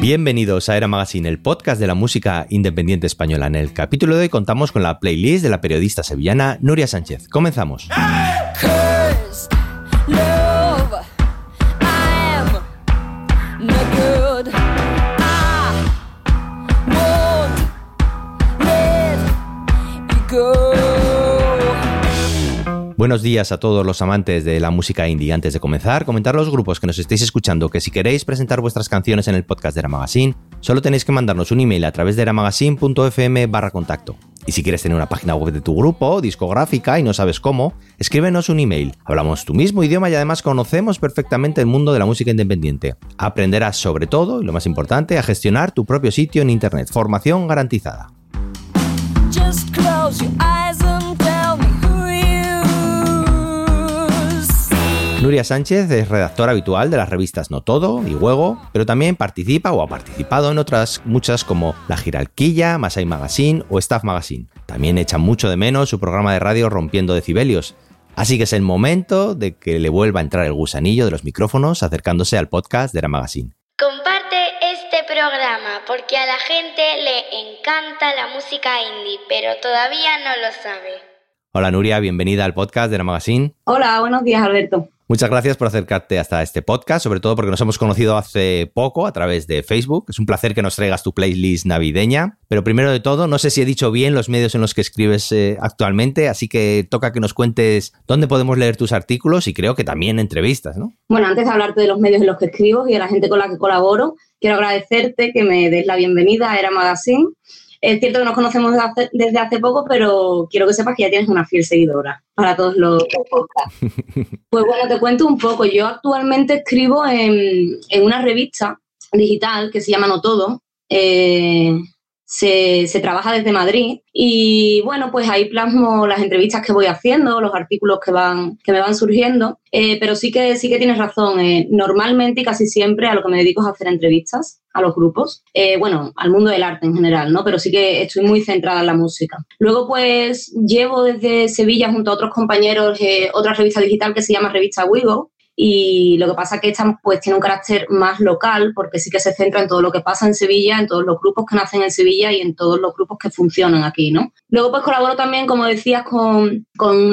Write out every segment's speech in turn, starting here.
Bienvenidos a Era Magazine, el podcast de la música independiente española. En el capítulo de hoy contamos con la playlist de la periodista sevillana Nuria Sánchez. Comenzamos. Buenos días a todos los amantes de la música indie. Antes de comenzar, comentar los grupos que nos estéis escuchando que si queréis presentar vuestras canciones en el podcast de Magazine, solo tenéis que mandarnos un email a través de eramagazine.fm barra contacto. Y si quieres tener una página web de tu grupo, discográfica y no sabes cómo, escríbenos un email. Hablamos tu mismo idioma y además conocemos perfectamente el mundo de la música independiente. Aprenderás sobre todo, y lo más importante, a gestionar tu propio sitio en Internet. Formación garantizada. Nuria Sánchez es redactora habitual de las revistas No Todo y Huego, pero también participa o ha participado en otras muchas como La Giralquilla, Masai Magazine o Staff Magazine. También echa mucho de menos su programa de radio Rompiendo Decibelios. Así que es el momento de que le vuelva a entrar el gusanillo de los micrófonos acercándose al podcast de la Magazine. Comparte este programa porque a la gente le encanta la música indie, pero todavía no lo sabe. Hola Nuria, bienvenida al podcast de la Magazine. Hola, buenos días Alberto. Muchas gracias por acercarte hasta este podcast, sobre todo porque nos hemos conocido hace poco a través de Facebook. Es un placer que nos traigas tu playlist navideña. Pero primero de todo, no sé si he dicho bien los medios en los que escribes eh, actualmente, así que toca que nos cuentes dónde podemos leer tus artículos y creo que también entrevistas, ¿no? Bueno, antes de hablarte de los medios en los que escribo y de la gente con la que colaboro, quiero agradecerte que me des la bienvenida a Era Magazine es cierto que nos conocemos desde hace, poco, pero quiero que sepas que ya tienes una fiel seguidora para todos los podcasts. Pues bueno, te cuento un poco. Yo actualmente escribo en, una revista digital que se llama No Todo. Eh, se, trabaja desde Madrid y bueno, pues ahí plasmo las entrevistas que voy haciendo, los artículos que, van, que me van surgiendo, eh, pero sí que, sí que tienes razón, eh, normalmente y casi siempre a lo que me dedico es a hacer entrevistas a los grupos, eh, bueno, al mundo del arte en general, ¿no? Pero sí que estoy muy centrada en la música. Luego pues llevo desde Sevilla junto a otros compañeros otra revista digital que se llama Revista Wigo, y lo que pasa es que esta pues tiene un carácter más local porque sí que se centra en todo lo que pasa en Sevilla, en todos los grupos que nacen en Sevilla y en todos los grupos que funcionan aquí, ¿no? Luego pues colaboro también, como decías, con,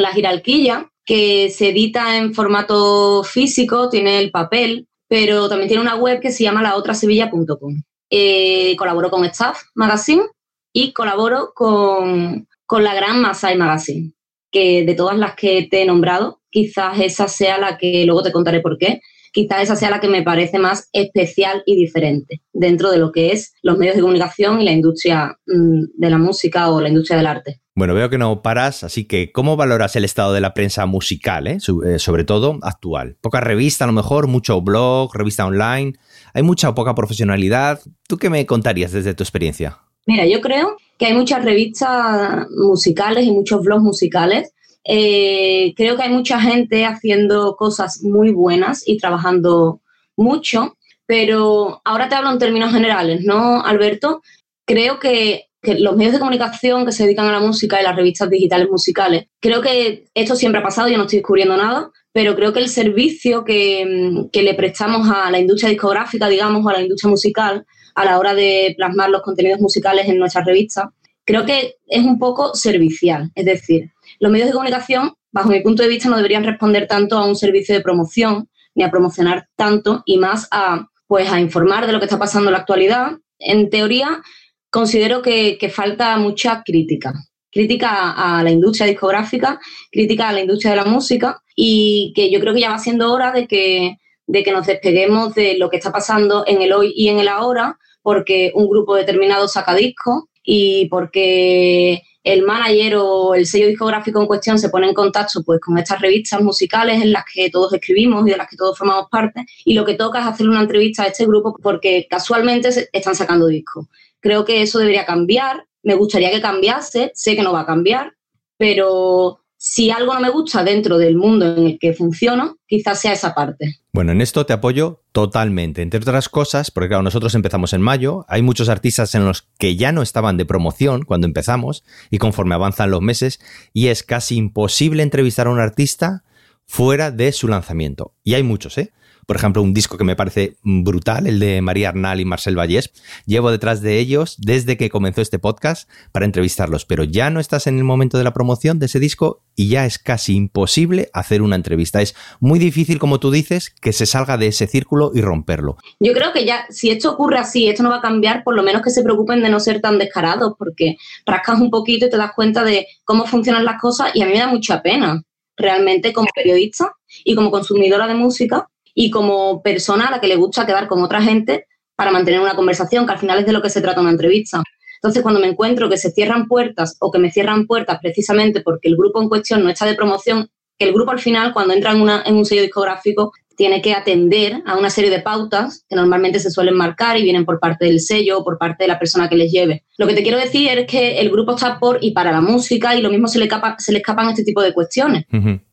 La Giralquilla, que se edita en formato físico, tiene el papel, pero también tiene una web que se llama laotrasevilla.com. Eh, colaboro con Staff Magazine y colaboro con, con la gran Masai Magazine, que de todas las que te he nombrado, quizás esa sea la que, luego te contaré por qué, quizás esa sea la que me parece más especial y diferente dentro de lo que es los medios de comunicación y la industria mm, de la música o la industria del arte. Bueno, veo que no paras, así que ¿cómo valoras el estado de la prensa musical, eh? Eh, sobre todo actual? Poca revista a lo mejor, mucho blog, revista online, hay mucha o poca profesionalidad. ¿Tú qué me contarías desde tu experiencia? Mira, yo creo que hay muchas revistas musicales y muchos blogs musicales eh, creo que hay mucha gente haciendo cosas muy buenas y trabajando mucho, pero ahora te hablo en términos generales, ¿no, Alberto? Creo que, los medios de comunicación que se dedican a la música y las revistas digitales musicales, creo que esto siempre ha pasado, yo no estoy descubriendo nada, pero creo que el servicio que, que le prestamos a la industria discográfica, digamos, o a la industria musical, a la hora de plasmar los contenidos musicales en nuestras revistas, creo que es un poco servicial. Es decir, los medios de comunicación, bajo mi punto de vista, no deberían responder tanto a un servicio de promoción ni a promocionar tanto y más a, pues, a informar de lo que está pasando en la actualidad. En teoría, considero que, falta mucha crítica. Crítica a la industria discográfica, crítica a la industria de la música y que yo creo que ya va siendo hora de que, de que nos despeguemos de lo que está pasando en el hoy y en el ahora, porque un grupo determinado saca discos y porque el manager o el sello discográfico en cuestión se pone en contacto pues con estas revistas musicales en las que todos escribimos y de las que todos formamos parte y lo que toca es hacer una entrevista a este grupo porque casualmente están sacando discos. Creo que eso debería cambiar, me gustaría que cambiase, sé que no va a cambiar, pero si algo no me gusta dentro del mundo en el que funciono, quizás sea esa parte. Bueno, en esto te apoyo totalmente. Entre otras cosas, porque claro, nosotros empezamos en mayo, hay muchos artistas en los que ya no estaban de promoción cuando empezamos y conforme avanzan los meses, y es casi imposible entrevistar a un artista fuera de su lanzamiento. Y hay muchos, ¿eh? Por ejemplo, un disco que me parece brutal, el de María Arnal y Marcel Vallés. Llevo detrás de ellos desde que comenzó este podcast para entrevistarlos, pero ya no estás en el momento de la promoción de ese disco y ya es casi imposible hacer una entrevista. Es muy difícil, como tú dices, que se salga de ese círculo y romperlo. Yo creo que ya, si esto ocurre así, esto no va a cambiar, por lo menos que se preocupen de no ser tan descarados, porque rascas un poquito y te das cuenta de cómo funcionan las cosas y a mí me da mucha pena, realmente como periodista y como consumidora de música, y como persona a la que le gusta quedar con otra gente para mantener una conversación, que al final es de lo que se trata una entrevista. Entonces, cuando me encuentro que se cierran puertas o que me cierran puertas precisamente porque el grupo en cuestión no está de promoción, que el grupo al final, cuando entra en, una, en un sello discográfico, tiene que atender a una serie de pautas que normalmente se suelen marcar y vienen por parte del sello o por parte de la persona que les lleve. Lo que te quiero decir es que el grupo está por y para la música y lo mismo se le, se le escapan este tipo de cuestiones.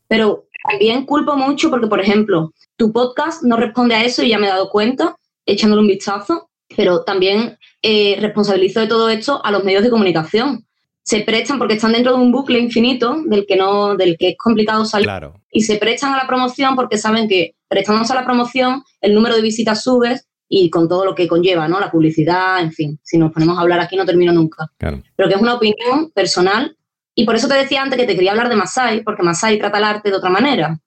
Pero también culpo mucho porque, por ejemplo, tu podcast no responde a eso y ya me he dado cuenta, echándole un vistazo, pero también eh, responsabilizo de todo esto a los medios de comunicación. Se prestan porque están dentro de un bucle infinito del que no, del que es complicado salir. Y se prestan a la promoción porque saben que prestándose a la promoción, el número de visitas sube y con todo lo que conlleva, ¿no? La publicidad, en fin. Si nos ponemos a hablar aquí no termino nunca. Pero que es una opinión personal. Y por eso te decía antes que te quería hablar de Masai, porque Masai trata el arte de otra manera.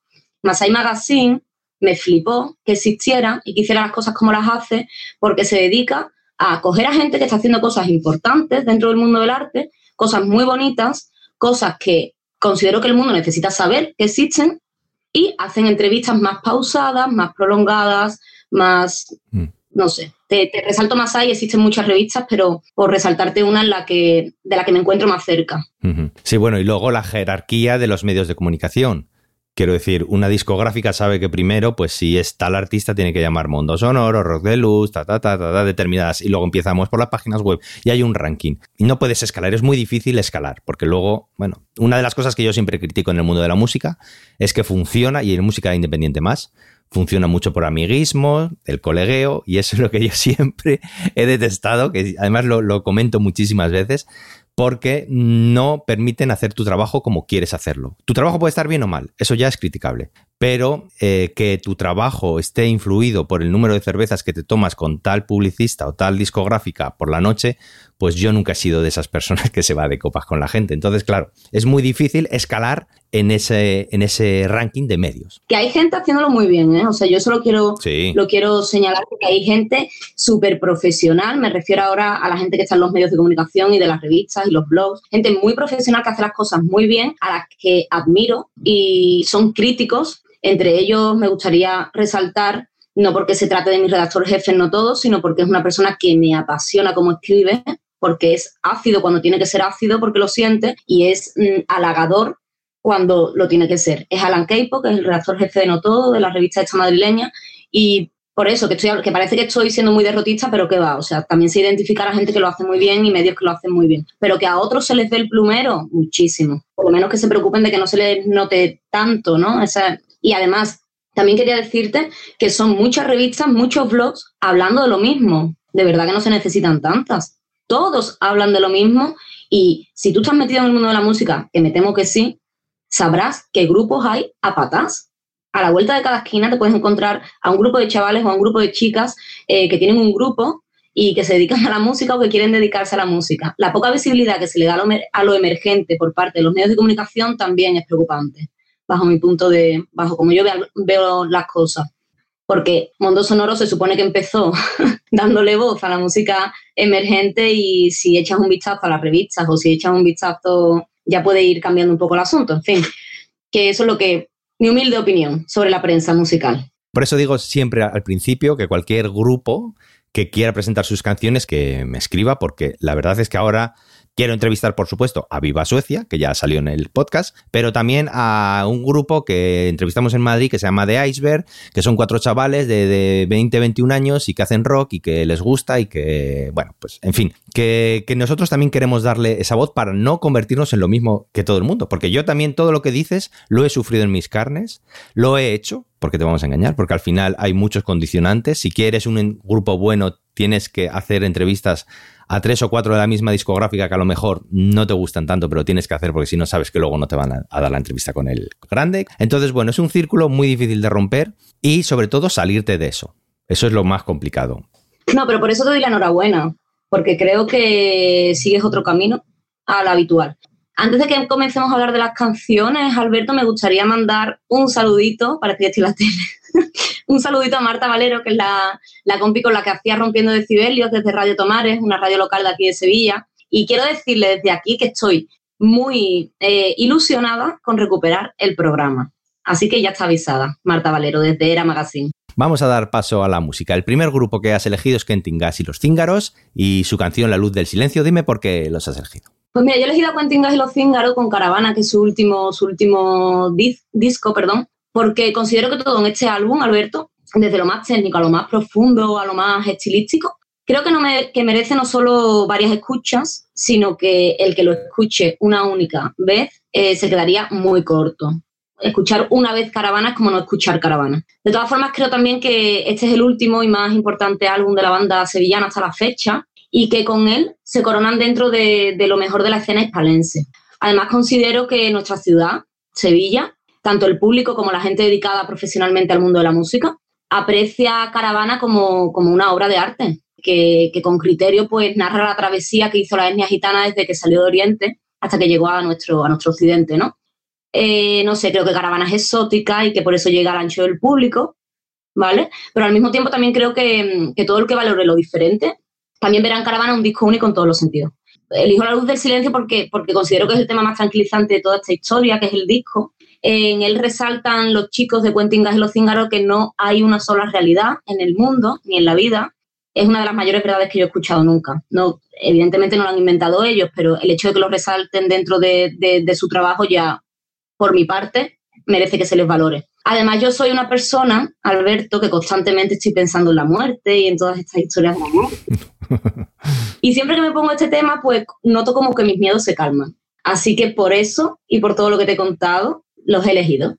Masai Magazine me flipó que existiera y que hiciera las cosas como las hace, porque se dedica a coger a gente que está haciendo cosas importantes dentro del mundo del arte, cosas muy bonitas, cosas que considero que el mundo necesita saber que existen y hacen entrevistas más pausadas, más prolongadas, más, mm. no sé, te, resalto más ahí, existen muchas revistas, pero por resaltarte una en la que, de la que me encuentro más cerca. Sí, bueno, y luego la jerarquía de los medios de comunicación. Quiero decir, una discográfica sabe que primero, pues si es tal artista, tiene que llamar Mundo Sonoro, Rock de Luz, ta, ta, ta, ta, determinadas. Y luego empezamos por las páginas web y hay un ranking. Y no puedes escalar, es muy difícil escalar, porque luego, bueno, una de las cosas que yo siempre critico en el mundo de la música es que funciona, y en música independiente más, funciona mucho por amiguismo, el colegueo, y eso es lo que yo siempre he detestado, que además lo, lo comento muchísimas veces, porque no permiten hacer tu trabajo como quieres hacerlo. Tu trabajo puede estar bien o mal, eso ya es criticable, pero eh, que tu trabajo esté influido por el número de cervezas que te tomas con tal publicista o tal discográfica por la noche, pues yo nunca he sido de esas personas que se va de copas con la gente. Entonces, claro, es muy difícil escalar en ese, en ese ranking de medios. Que hay gente haciéndolo muy bien, ¿eh? O sea, yo solo quiero, lo quiero señalar que hay gente súper profesional, me refiero ahora a la gente que está en los medios de comunicación y de las revistas y los blogs, gente muy profesional que hace las cosas muy bien, a las que admiro y son críticos. Entre ellos me gustaría resaltar no porque se trate de mi redactor jefe, no todo, sino porque es una persona que me apasiona cómo escribe, porque es ácido cuando tiene que ser ácido, porque lo siente, y es mm, halagador cuando lo tiene que ser. Es Alan Keipo, que es el redactor jefe de No Todo, de la revista esta madrileña, y por eso, que, estoy, que parece que estoy siendo muy derrotista, pero que va, o sea, también se identifica a la gente que lo hace muy bien y medios que lo hacen muy bien. Pero que a otros se les dé el plumero, muchísimo. Por lo menos que se preocupen de que no se les note tanto, ¿no? Esa, y además, también quería decirte que son muchas revistas, muchos blogs hablando de lo mismo. De verdad que no se necesitan tantas todos hablan de lo mismo y si tú estás metido en el mundo de la música, que me temo que sí, sabrás qué grupos hay a patas. A la vuelta de cada esquina te puedes encontrar a un grupo de chavales o a un grupo de chicas eh, que tienen un grupo y que se dedican a la música o que quieren dedicarse a la música. La poca visibilidad que se le da a lo, emergente por parte de los medios de comunicación también es preocupante, bajo mi punto de, bajo como yo veo las cosas porque Mundo Sonoro se supone que empezó dándole voz a la música emergente y si echas un vistazo a las revistas o si echas un vistazo ya puede ir cambiando un poco el asunto. En fin, que eso es lo que, mi humilde opinión sobre la prensa musical. Por eso digo siempre al principio que cualquier grupo que quiera presentar sus canciones que me escriba, porque la verdad es que ahora Quiero entrevistar, por supuesto, a Viva Suecia, que ya salió en el podcast, pero también a un grupo que entrevistamos en Madrid que se llama The Iceberg, que son cuatro chavales de, 20, 21 años y que hacen rock y que les gusta y que, bueno, pues en fin, que, que, nosotros también queremos darle esa voz para no convertirnos en lo mismo que todo el mundo, porque yo también todo lo que dices lo he sufrido en mis carnes, lo he hecho porque te vamos a engañar, porque al final hay muchos condicionantes. Si quieres un grupo bueno, tienes que hacer entrevistas a tres o cuatro de la misma discográfica que a lo mejor no te gustan tanto, pero tienes que hacer porque si no sabes que luego no te van a, dar la entrevista con el grande. Entonces, bueno, es un círculo muy difícil de romper y sobre todo salirte de eso. Eso es lo más complicado. No, pero por eso te doy la enhorabuena, porque creo que sigues otro camino al habitual. Antes de que comencemos a hablar de las canciones, Alberto, me gustaría mandar un saludito, para que estoy la tele, un saludito a Marta Valero, que es la, la compi con la que hacía Rompiendo Decibelios desde Radio Tomares, una radio local de aquí de Sevilla. Y quiero decirle desde aquí que estoy muy eh, ilusionada con recuperar el programa. Así que ya está avisada, Marta Valero, desde Era Magazine. Vamos a dar paso a la música. El primer grupo que has elegido es Quentin Gas y los Cíngaros y su canción La Luz del Silencio. Dime por qué los has elegido. Pues mira, yo he elegido a Quentin Gas y los Cíngaros con Caravana, que es su último, su último disco, perdón, porque considero que todo en este álbum, Alberto, desde lo más técnico a lo más profundo, a lo más estilístico, creo que, no me, que merece no solo varias escuchas, sino que el que lo escuche una única vez eh, se quedaría muy corto. Escuchar una vez Caravana es como no escuchar Caravana. De todas formas, creo también que este es el último y más importante álbum de la banda sevillana hasta la fecha y que con él se coronan dentro de, lo mejor de la escena hispalense. Además, considero que nuestra ciudad, Sevilla, tanto el público como la gente dedicada profesionalmente al mundo de la música, aprecia Caravana como, una obra de arte, que, con criterio pues narra la travesía que hizo la etnia gitana desde que salió de Oriente hasta que llegó a nuestro, a nuestro occidente, ¿no? Eh, no sé, creo que Caravana es exótica y que por eso llega al ancho del público, ¿vale? Pero al mismo tiempo también creo que, que todo el que valore lo diferente también verán Caravana un disco único en todos los sentidos. Elijo La Luz del Silencio porque, porque considero que es el tema más tranquilizante de toda esta historia, que es el disco. En él resaltan los chicos de Quentin Gas y los Cíngaros que no hay una sola realidad en el mundo ni en la vida. Es una de las mayores verdades que yo he escuchado nunca. No, evidentemente no lo han inventado ellos, pero el hecho de que lo resalten dentro de, de su trabajo ya, por mi parte, merece que se les valore. Además, yo soy una persona, Alberto, que constantemente estoy pensando en la muerte y en todas estas historias de amor. y siempre que me pongo este tema, pues noto como que mis miedos se calman. Así que por eso y por todo lo que te he contado, los he elegido.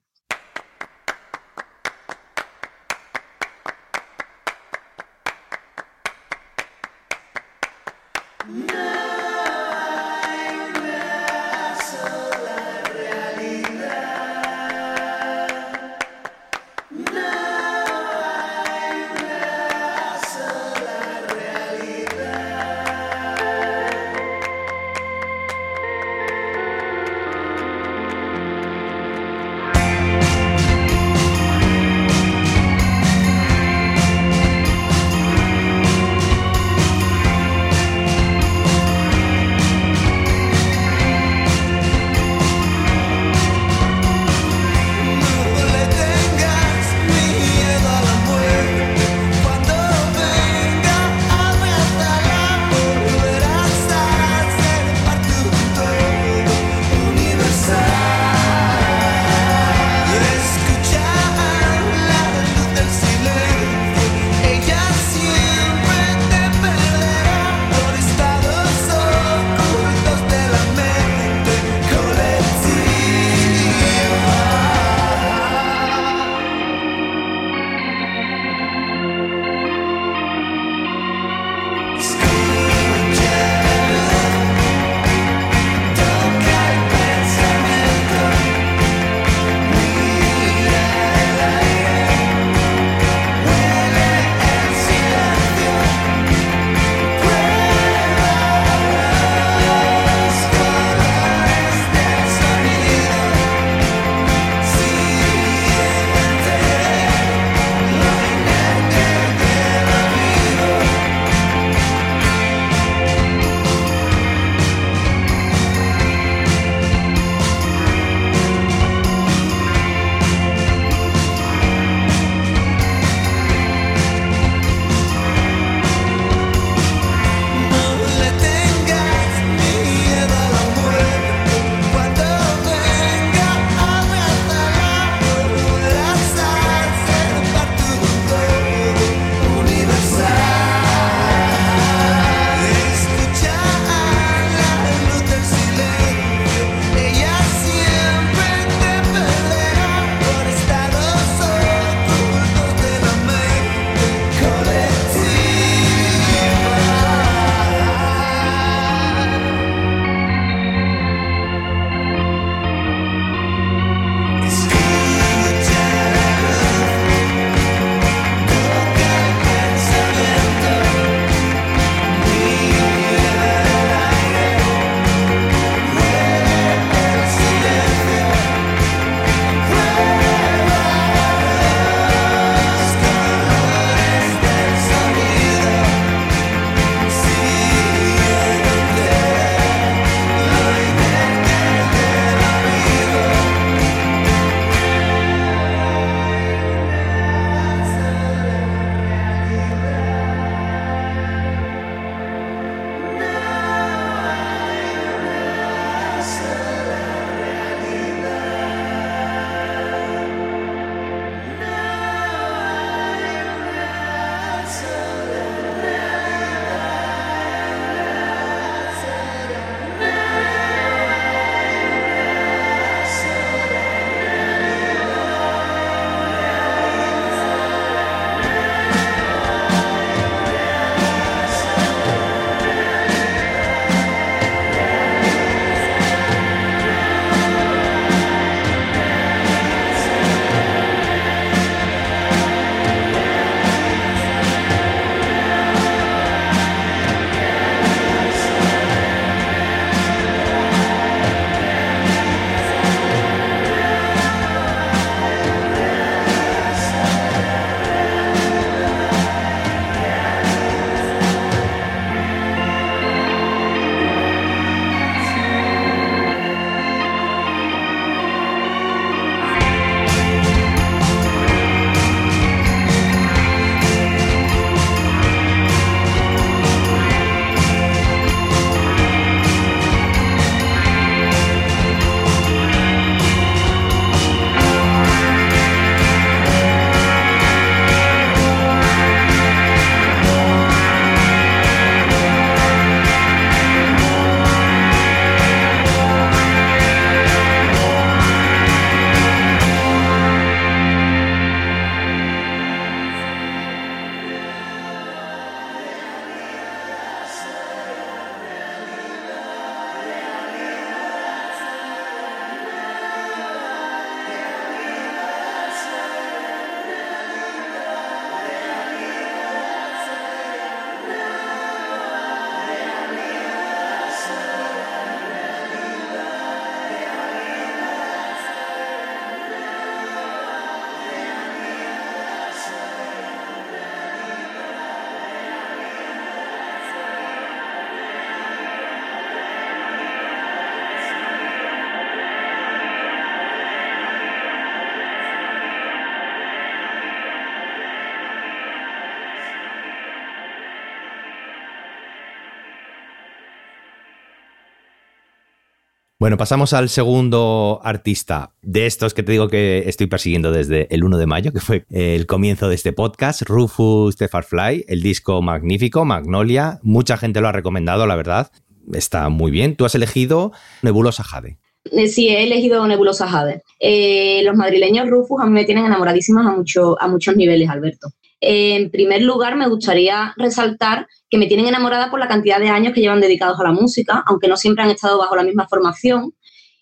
Bueno, pasamos al segundo artista de estos que te digo que estoy persiguiendo desde el 1 de mayo, que fue el comienzo de este podcast, Rufus the Farfly, el disco magnífico, Magnolia. Mucha gente lo ha recomendado, la verdad. Está muy bien. Tú has elegido Nebulosa Jade. Eh, sí, he elegido Nebulosa Jade. Eh, los madrileños Rufus a mí me tienen enamoradísimas a, mucho, a muchos niveles, Alberto. En primer lugar, me gustaría resaltar que me tienen enamorada por la cantidad de años que llevan dedicados a la música, aunque no siempre han estado bajo la misma formación,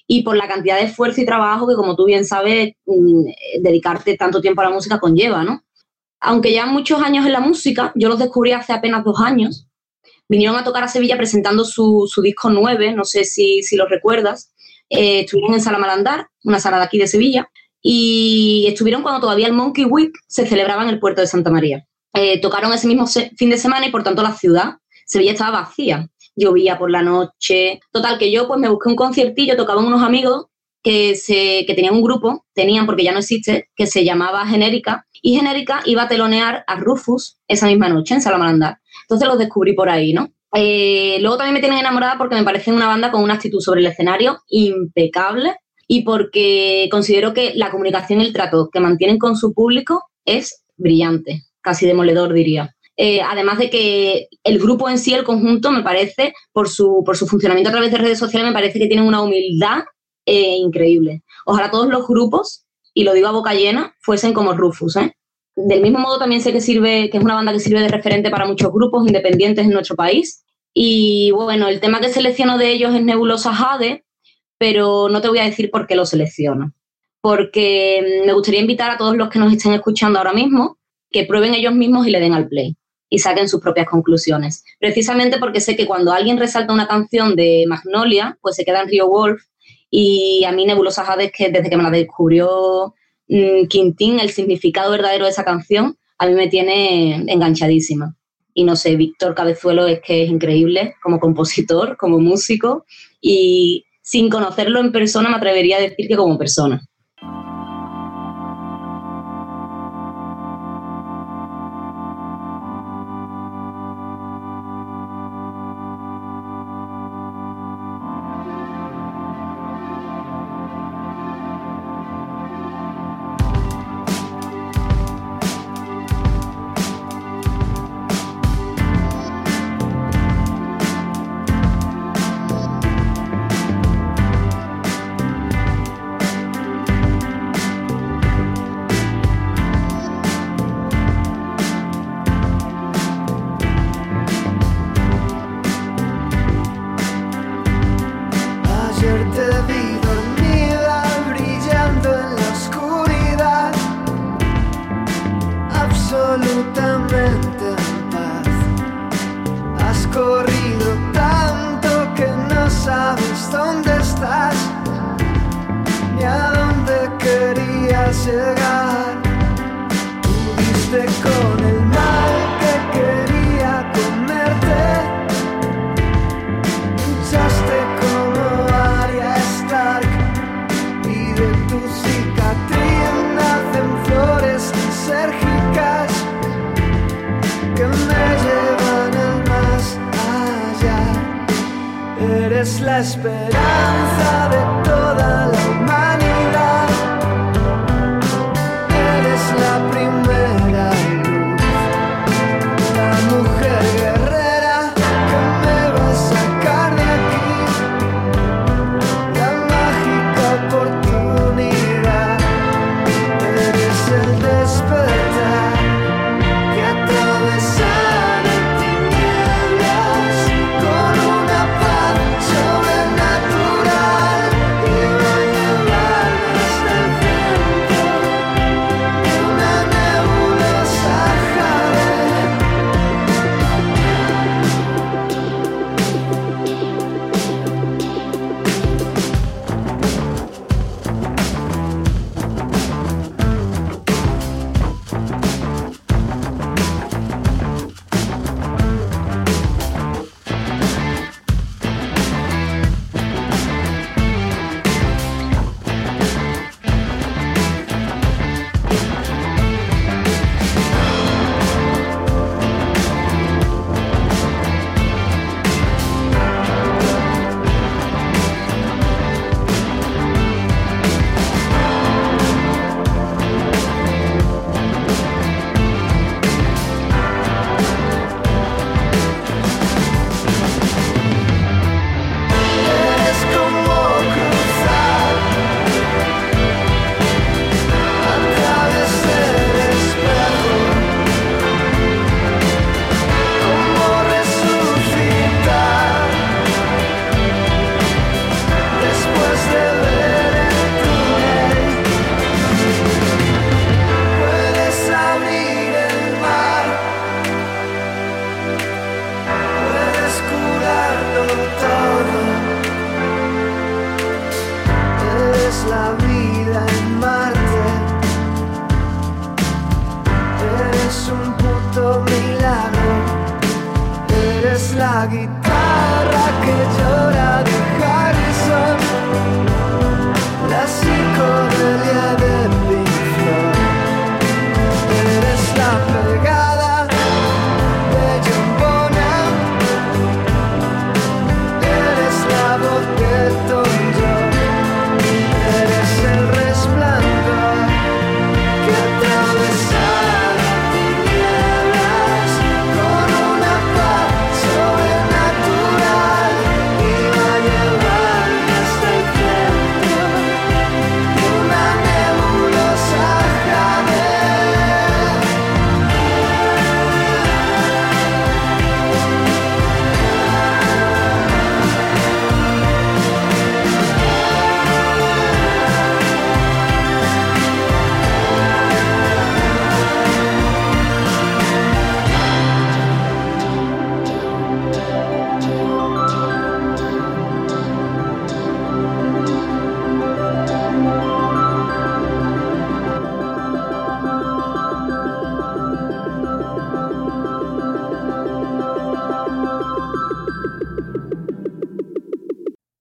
y por la cantidad de esfuerzo y trabajo que, como tú bien sabes, mm, dedicarte tanto tiempo a la música conlleva, ¿no? Aunque ya muchos años en la música, yo los descubrí hace apenas dos años. Vinieron a tocar a Sevilla presentando su, disco 9, no sé si, si lo recuerdas. Eh, estuvieron en Sala Malandar, una sala de aquí de Sevilla, y estuvieron cuando todavía el Monkey Week se celebraba en el puerto de Santa María. Eh, tocaron ese mismo fin de semana y por tanto la ciudad, Sevilla estaba vacía. Llovía por la noche. Total, que yo pues me busqué un conciertillo, tocaban unos amigos que, se, que tenían un grupo, tenían porque ya no existe, que se llamaba Genérica, y Genérica iba a telonear a Rufus esa misma noche en Salamalandar. Entonces los descubrí por ahí, ¿no? Eh, luego también me tienen enamorada porque me parecen una banda con una actitud sobre el escenario impecable y porque considero que la comunicación y el trato que mantienen con su público es brillante casi demoledor diría. Eh, además de que el grupo en sí, el conjunto, me parece, por su, por su funcionamiento a través de redes sociales, me parece que tienen una humildad eh, increíble. Ojalá todos los grupos, y lo digo a boca llena, fuesen como Rufus. ¿eh? Del mismo modo también sé que sirve, que es una banda que sirve de referente para muchos grupos independientes en nuestro país. Y bueno, el tema que selecciono de ellos es Nebulosa Jade, pero no te voy a decir por qué lo selecciono. Porque me gustaría invitar a todos los que nos estén escuchando ahora mismo que prueben ellos mismos y le den al play y saquen sus propias conclusiones. Precisamente porque sé que cuando alguien resalta una canción de Magnolia, pues se queda en Rio Wolf y a mí Nebulosa Hades, que desde que me la descubrió mm, Quintín, el significado verdadero de esa canción, a mí me tiene enganchadísima. Y no sé, Víctor Cabezuelo es que es increíble como compositor, como músico y sin conocerlo en persona me atrevería a decir que como persona.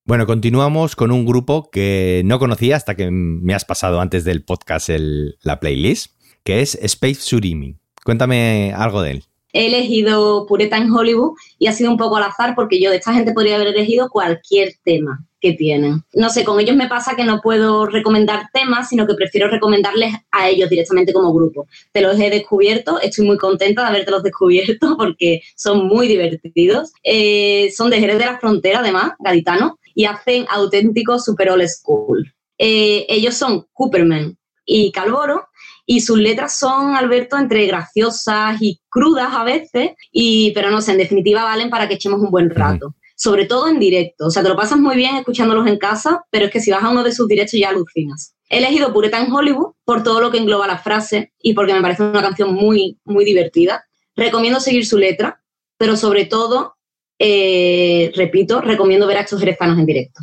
Bueno, continuamos con un grupo que no conocía hasta que me has pasado antes del podcast la playlist, que es Space Surimi. Cuéntame algo de él. He elegido Pureta en Hollywood y ha sido un poco al azar porque yo de esta gente podría haber elegido cualquier tema que tienen. No sé, con ellos me pasa que no puedo recomendar temas, sino que prefiero recomendarles a ellos directamente como grupo. Te los he descubierto, estoy muy contenta de haberte los descubierto porque son muy divertidos. Eh, son de Jerez de la Frontera, además, gaditanos, y hacen auténticos super old school. Eh, ellos son Cooperman y Calvoro, y sus letras son, Alberto, entre graciosas y crudas a veces, y, pero no sé, en definitiva valen para que echemos un buen rato. Sobre todo en directo. O sea, te lo pasas muy bien escuchándolos en casa, pero es que si vas a uno de sus directos ya alucinas. He elegido Pureta en Hollywood por todo lo que engloba la frase y porque me parece una canción muy, muy divertida. Recomiendo seguir su letra, pero sobre todo, eh, repito, recomiendo ver a estos jerezanos en directo.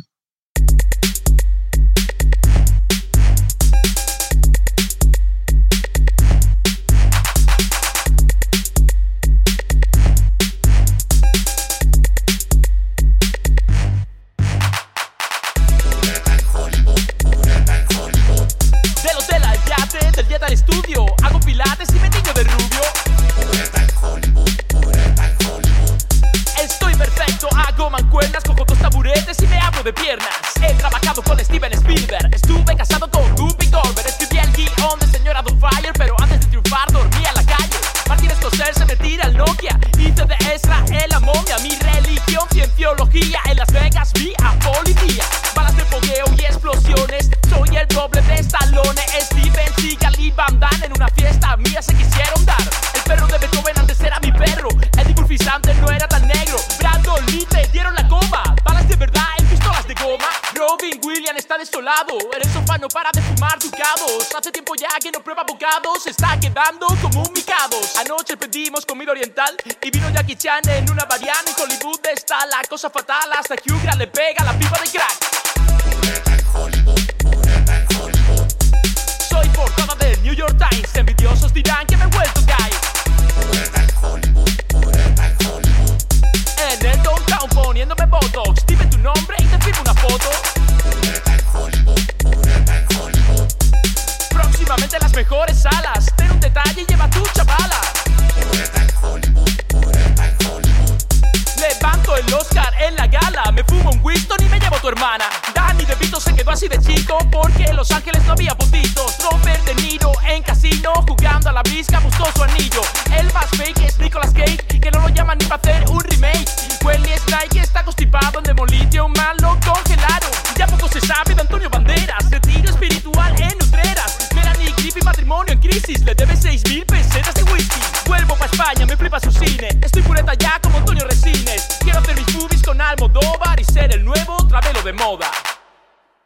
Se quedó así de chico Porque en Los Ángeles no había puntitos. Robert De Niro en casino Jugando a la brisca buscó su anillo. El más fake es Nicolas Cage Que no lo llaman ni para hacer un remake. Wesley Snipes está constipado en Demolition Man Lo congelaron. Ya poco se sabe de Antonio Banderas Retiro espiritual en Utreras Melanie Griffith matrimonio en crisis Le debe 6 mil pesetas de whisky. Vuelvo pa' España, me flipa su cine. Estoy pureta ya como Antonio Resines. Quiero hacer mis movies con Almodóvar Y ser el nuevo travelo de moda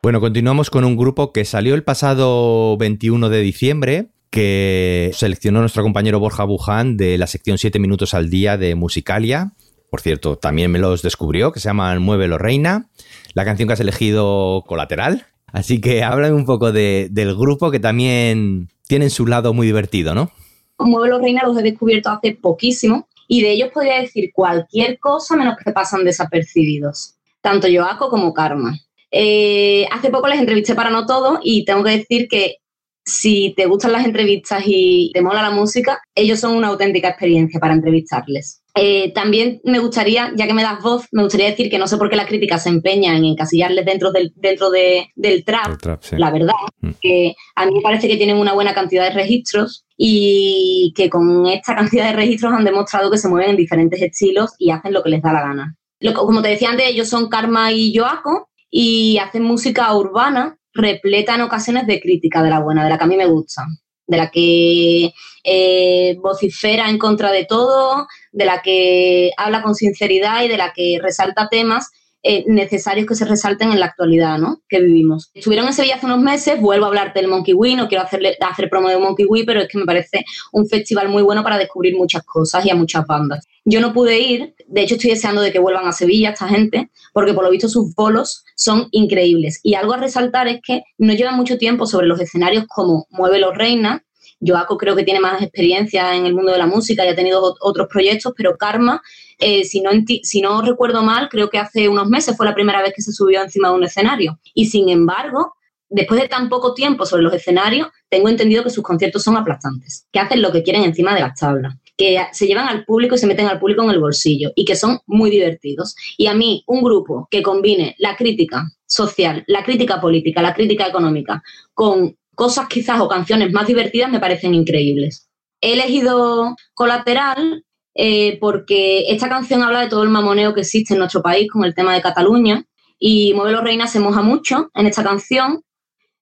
Bueno, continuamos con un grupo que salió el pasado 21 de diciembre, que seleccionó nuestro compañero Borja Buján de la sección 7 minutos al día de Musicalia. Por cierto, también me los descubrió, que se llaman Muévelo Reina. La canción que has elegido colateral. Así que háblame un poco de- del grupo que también tiene su lado muy divertido, ¿no? Mueve Reina los he descubierto hace poquísimo y de ellos podría decir cualquier cosa menos que pasan desapercibidos, tanto Yoaco como Karma. Eh, hace poco les entrevisté para No Todo y tengo que decir que si te gustan las entrevistas y te mola la música, ellos son una auténtica experiencia para entrevistarles. Eh, también me gustaría, ya que me das voz, me gustaría decir que no sé por qué las críticas se empeñan en encasillarles dentro del, dentro de, del trap, El trap, sí. la verdad, Mm. que a mí me parece que tienen una buena cantidad de registros y que con esta cantidad de registros han demostrado que se mueven en diferentes estilos y hacen lo que les da la gana. Lo- como te decía antes, ellos son Karma y Yoaco y hacen música urbana repleta en ocasiones de crítica de la buena, de la que a mí me gusta, de la que eh, vocifera en contra de todo, de la que habla con sinceridad y de la que resalta temas eh, necesarios que se resalten en la actualidad ¿no? que vivimos. Estuvieron en Sevilla hace unos meses, vuelvo a hablarte del Monkey Wee, no quiero hacerle, hacer promo de Monkey Wee, pero es que me parece un festival muy bueno para descubrir muchas cosas y a muchas bandas. Yo no pude ir, de hecho estoy deseando de que vuelvan a Sevilla esta gente, porque por lo visto sus bolos son increíbles. Y algo a resaltar es que no llevan mucho tiempo sobre los escenarios como Mueve los Reina, Joaco creo que tiene más experiencia en el mundo de la música y ha tenido ot- otros proyectos, pero Karma, eh, si, no si no recuerdo mal, creo que hace unos meses fue la primera vez que se subió encima de un escenario. Y sin embargo, después de tan poco tiempo sobre los escenarios, tengo entendido que sus conciertos son aplastantes, que hacen lo que quieren encima de las tablas, que se llevan al público y se meten al público en el bolsillo y que son muy divertidos. Y a mí, un grupo que combine la crítica social, la crítica política, la crítica económica con cosas quizás o canciones más divertidas me parecen increíbles. He elegido Colateral eh, porque esta canción habla de todo el mamoneo que existe en nuestro país con el tema de Cataluña y Muevelo Reina se moja mucho en esta canción,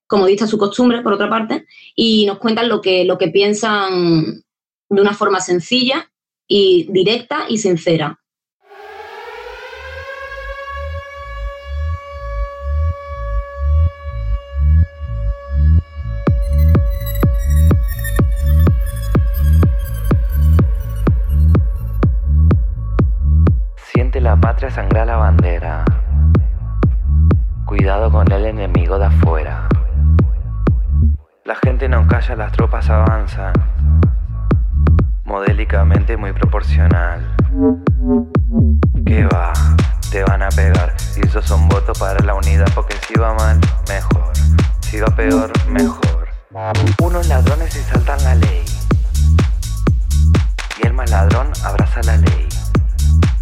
como dicta su costumbre, por otra parte, y nos cuentan lo que, lo que piensan de una forma sencilla y directa y sincera. La patria sangrar la bandera. Cuidado con el enemigo de afuera. La gente no calla, las tropas avanzan. Modélicamente muy proporcional. ¿Qué va? Te van a pegar. Y esos son votos para la unidad porque si va mal, mejor. Si va peor, mejor. Unos ladrones y saltan la ley. Y el más ladrón abraza la ley.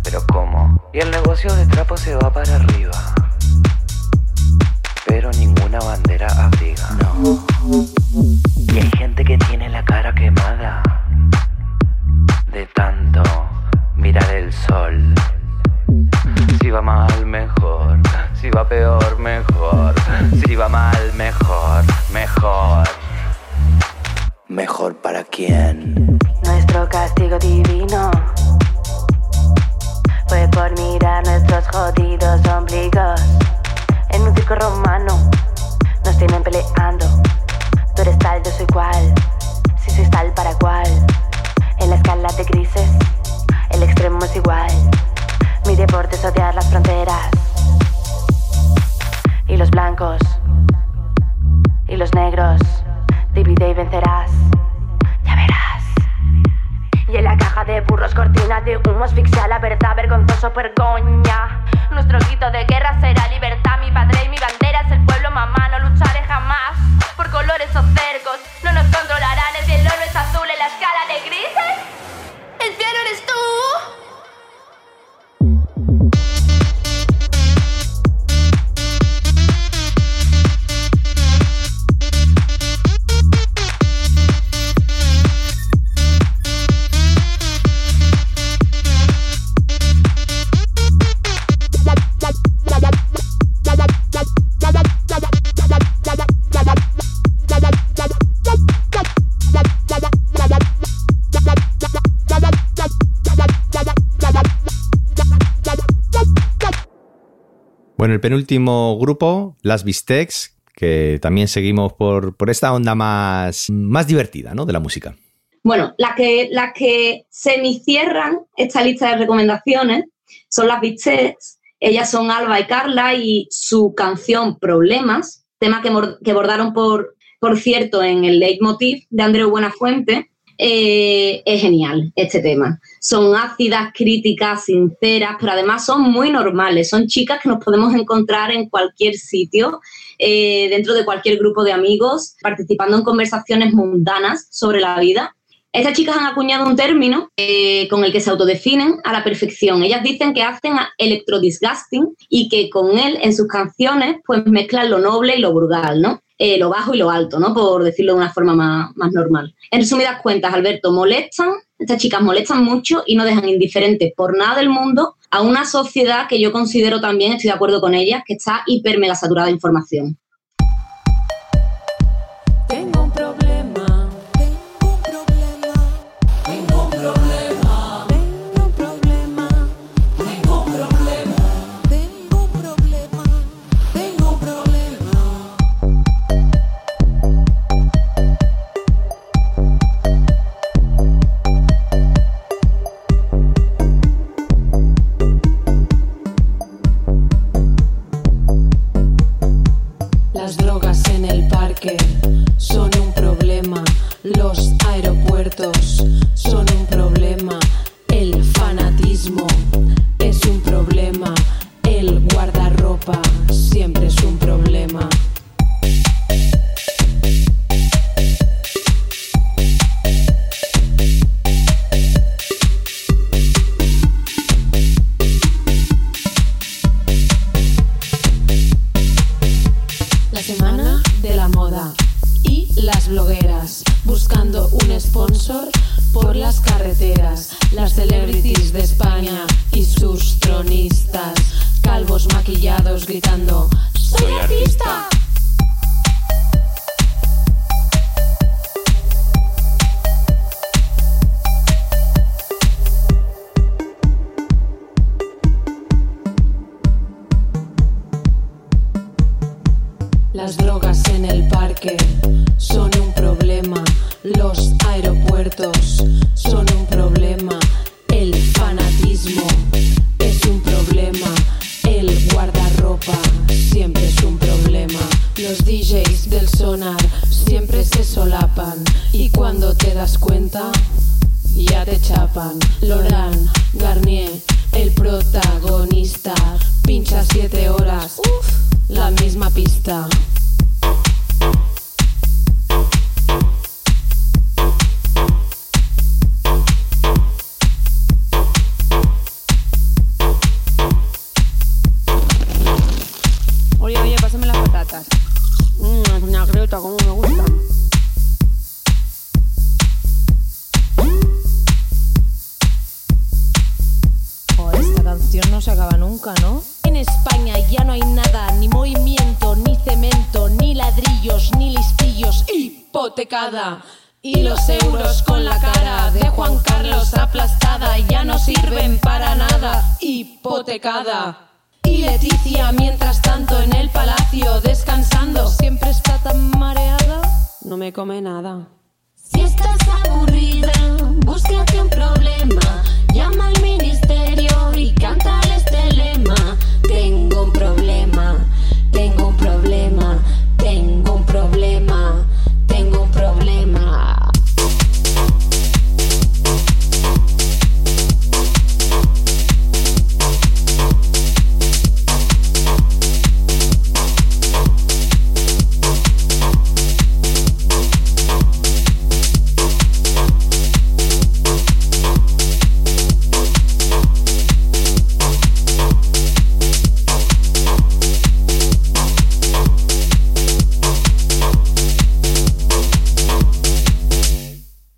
Pero ¿cómo? Y el negocio de trapo se va para arriba. Pero ninguna bandera abriga. No. Y hay gente que tiene la cara quemada. De tanto mirar el sol. Si va mal, mejor. Si va peor, mejor. Si va mal, mejor. Mejor. Mejor para quién. Nuestro castigo divino fue por mirar nuestros jodidos ombligos. En un circo romano nos tienen peleando. Tú eres tal, yo soy cual. Si sois tal, para cual. En la escala de grises, el extremo es igual. Mi deporte es odiar las fronteras. Y los blancos. Y los negros. Divide y vencerás. Y en la caja de burros, cortina de humo, asfixia la verdad, vergonzoso vergoña. Nuestro grito de guerra será libertad, mi padre y mi bandera es el pueblo, mamá, no lucharé jamás Bueno, el penúltimo grupo, las Bistecs, que también seguimos por, por esta onda más, más divertida ¿no? de la música. Bueno, las que, las que semicierran esta lista de recomendaciones son las Bistecs. Ellas son Alba y Carla y su canción Problemas, tema que, que bordaron por, por cierto en el leitmotiv de Andreu Buenafuente, eh, es genial este tema. Son ácidas, críticas, sinceras, pero además son muy normales. Son chicas que nos podemos encontrar en cualquier sitio, eh, dentro de cualquier grupo de amigos, participando en conversaciones mundanas sobre la vida. Estas chicas han acuñado un término eh, con el que se autodefinen a la perfección. Ellas dicen que hacen electrodisgusting y que con él en sus canciones pues mezclan lo noble y lo vulgar, ¿no? Eh, lo bajo y lo alto, ¿no? Por decirlo de una forma más, más normal. En resumidas cuentas, Alberto, molestan, estas chicas molestan mucho y no dejan indiferentes por nada del mundo a una sociedad que yo considero también, estoy de acuerdo con ellas, que está hiper mega saturada de información. Tengo Y cuando te das cuenta, ya te chapan. Loran, Garnier, el protagonista. Pincha siete horas. Uf, la misma pista. Y los euros con la cara de Juan Carlos aplastada ya no sirven para nada. Hipotecada. Y Leticia, mientras tanto, en el palacio descansando, siempre está tan mareada. No me come nada. Si estás aburrida, búscate un problema. Llama al ministerio y cántale este lema. Tengo un problema, tengo un problema, tengo un problema,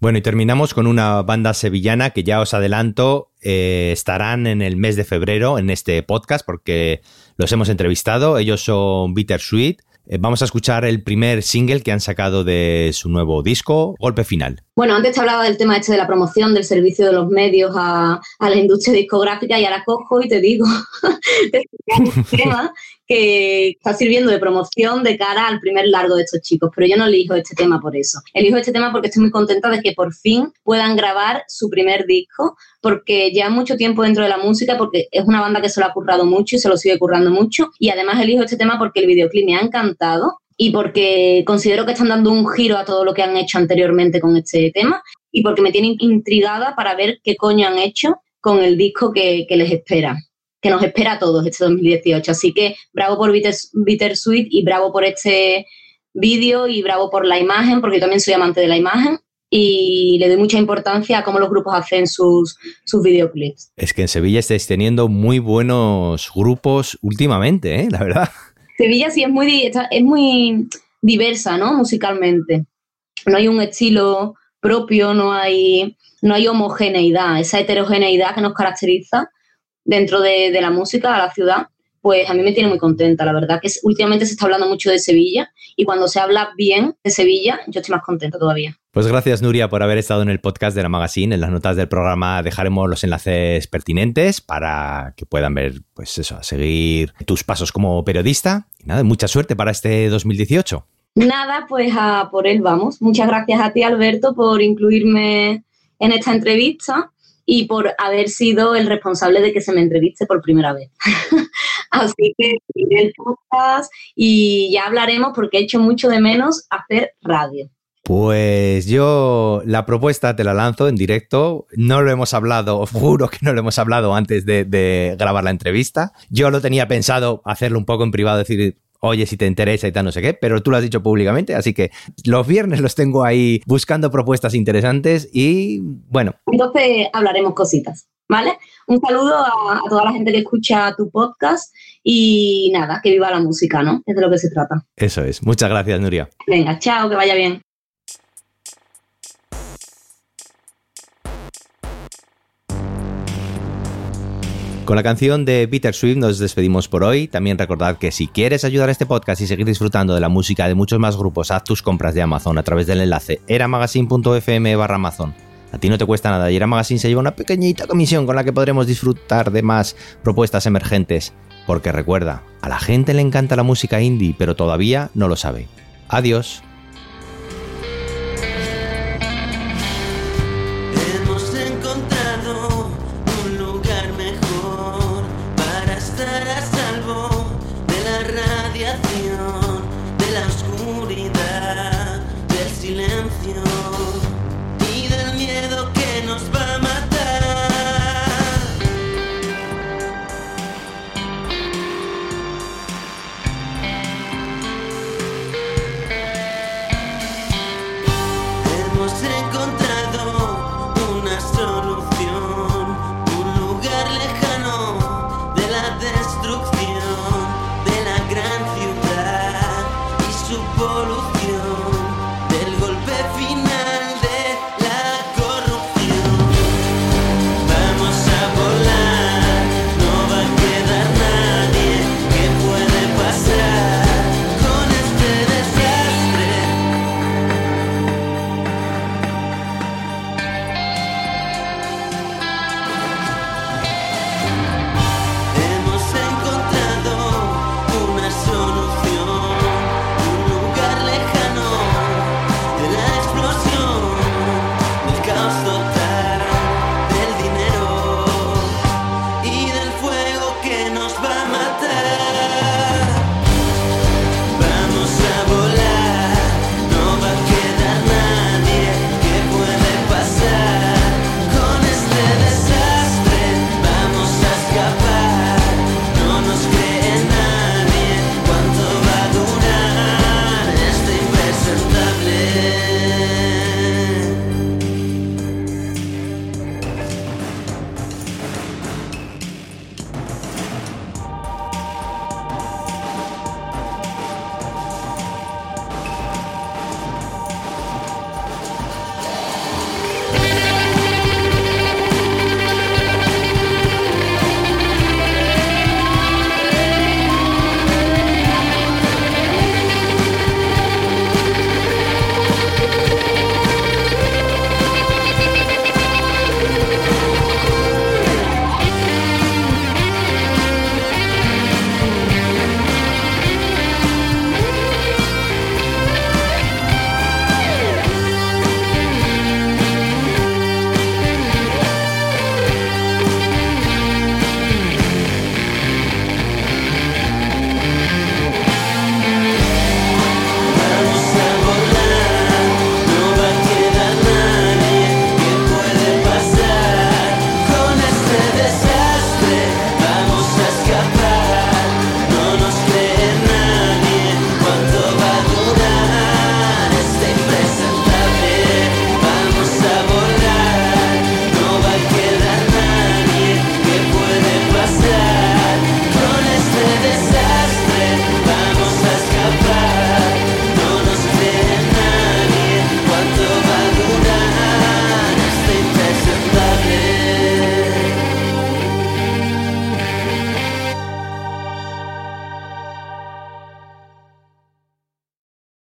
Bueno, y terminamos con una banda sevillana que ya os adelanto, eh, estarán en el mes de febrero en este podcast porque los hemos entrevistado. Ellos son Bittersweet. Eh, vamos a escuchar el primer single que han sacado de su nuevo disco, Golpe Final. Bueno, antes te hablaba del tema este de la promoción, del servicio de los medios a, la industria discográfica y ahora cojo y te digo, te tema que está sirviendo de promoción de cara al primer largo de estos chicos, pero yo no elijo este tema por eso. Elijo este tema porque estoy muy contenta de que por fin puedan grabar su primer disco, porque llevan mucho tiempo dentro de la música, porque es una banda que se lo ha currado mucho y se lo sigue currando mucho, y además elijo este tema porque el videoclip me ha encantado y porque considero que están dando un giro a todo lo que han hecho anteriormente con este tema y porque me tienen intrigada para ver qué coño han hecho con el disco que, que les espera, que nos espera a todos este 2018. Así que bravo por Bitter, Bittersweet y bravo por este vídeo y bravo por la imagen, porque yo también soy amante de la imagen y le doy mucha importancia a cómo los grupos hacen sus, sus videoclips. Es que en Sevilla estáis teniendo muy buenos grupos últimamente, ¿eh? la verdad. Sevilla sí es muy, es muy diversa, ¿no? Musicalmente. No hay un estilo propio, no hay, no hay homogeneidad, esa heterogeneidad que nos caracteriza dentro de, de la música, a la ciudad, pues a mí me tiene muy contenta. La verdad que últimamente se está hablando mucho de Sevilla y cuando se habla bien de Sevilla, yo estoy más contenta todavía. Pues gracias Nuria por haber estado en el podcast de la Magazine. En las notas del programa dejaremos los enlaces pertinentes para que puedan ver, pues eso, seguir tus pasos como periodista. Y nada, mucha suerte para este 2018. Nada, pues a por él vamos. Muchas gracias a ti, Alberto, por incluirme en esta entrevista y por haber sido el responsable de que se me entreviste por primera vez. Así que el podcast y ya hablaremos porque he hecho mucho de menos hacer radio. Pues yo la propuesta te la lanzo en directo. No lo hemos hablado, juro que no lo hemos hablado antes de, de grabar la entrevista. Yo lo tenía pensado hacerlo un poco en privado, decir, oye, si te interesa y tal, no sé qué, pero tú lo has dicho públicamente, así que los viernes los tengo ahí buscando propuestas interesantes y bueno, Entonces hablaremos cositas, ¿vale? Un saludo a, a toda la gente que escucha tu podcast y nada, que viva la música, ¿no? Es de lo que se trata. eso es. Muchas gracias, Nuria. Venga, chao, que vaya bien. Con la canción de Peter Swift nos despedimos por hoy. También recordad que si quieres ayudar a este podcast y seguir disfrutando de la música de muchos más grupos, haz tus compras de Amazon a través del enlace eramagazine.fm barra Amazon. A ti no te cuesta nada y Era Magazine se lleva una pequeñita comisión con la que podremos disfrutar de más propuestas emergentes. Porque recuerda, a la gente le encanta la música indie, pero todavía no lo sabe. Adiós.